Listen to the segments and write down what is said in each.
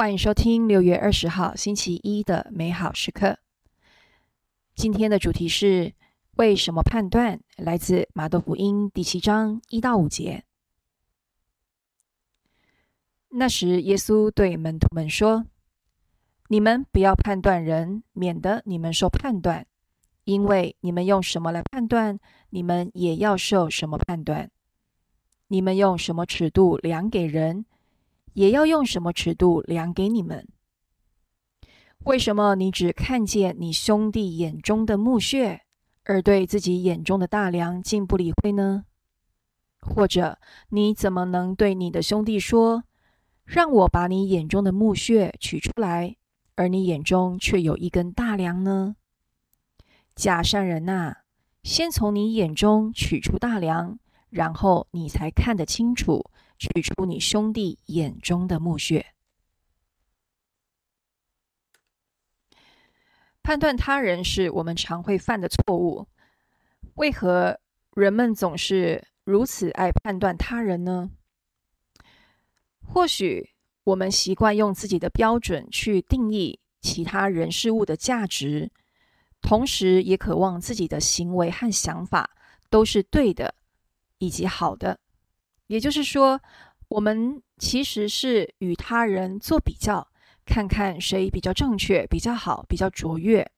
欢迎收听六月二十号星期一的美好时刻。今天的主题是为什么判断？来自马窦福音第七章一到五节。那时，耶稣对门徒们说：“你们不要判断人，免得你们受判断。因为你们用什么来判断，你们也要受什么判断。你们用什么尺度量给人？”也要用什么尺度量给你们？为什么你只看见你兄弟眼中的木屑，而对自己眼中的大梁竟不理会呢？或者你怎么能对你的兄弟说：“让我把你眼中的木屑取出来”，而你眼中却有一根大梁呢？假善人呐，先从你眼中取出大梁，然后你才看得清楚。取出你兄弟眼中的墓穴。判断他人是我们常会犯的错误。为何人们总是如此爱判断他人呢？或许我们习惯用自己的标准去定义其他人事物的价值，同时也渴望自己的行为和想法都是对的以及好的。也就是说，我们其实是与他人做比较，看看谁比较正确、比较好、比较卓越。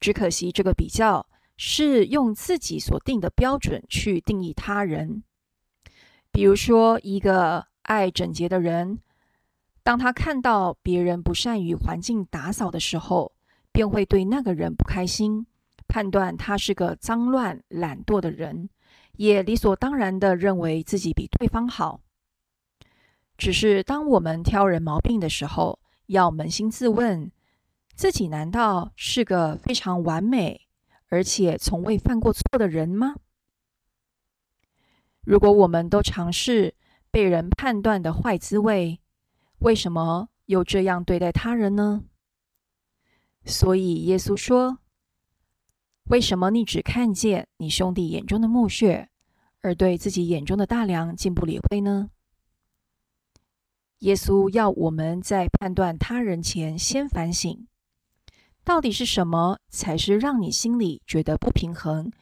只可惜，这个比较是用自己所定的标准去定义他人。比如说，一个爱整洁的人，当他看到别人不善于环境打扫的时候，便会对那个人不开心，判断他是个脏乱懒惰的人。也理所当然的认为自己比对方好。只是当我们挑人毛病的时候，要扪心自问：自己难道是个非常完美而且从未犯过错的人吗？如果我们都尝试被人判断的坏滋味，为什么又这样对待他人呢？所以耶稣说。为什么你只看见你兄弟眼中的墓穴，而对自己眼中的大梁竟不理会呢？耶稣要我们在判断他人前先反省，到底是什么才是让你心里觉得不平衡，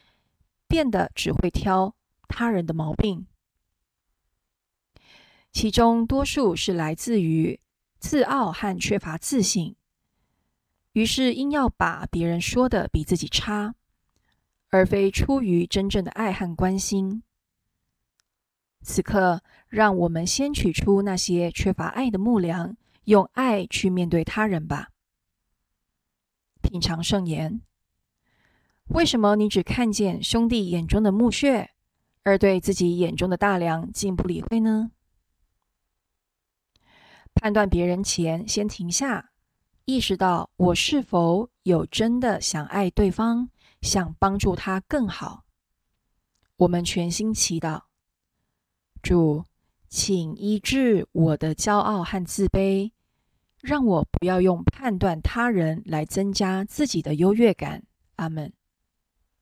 变得只会挑他人的毛病？其中多数是来自于自傲和缺乏自信。于是，硬要把别人说的比自己差，而非出于真正的爱和关心。此刻，让我们先取出那些缺乏爱的木梁，用爱去面对他人吧。品尝圣言：为什么你只看见兄弟眼中的木屑，而对自己眼中的大梁竟不理会呢？判断别人前，先停下。意识到我是否有真的想爱对方，想帮助他更好。我们全心祈祷，主，请医治我的骄傲和自卑，让我不要用判断他人来增加自己的优越感。阿门。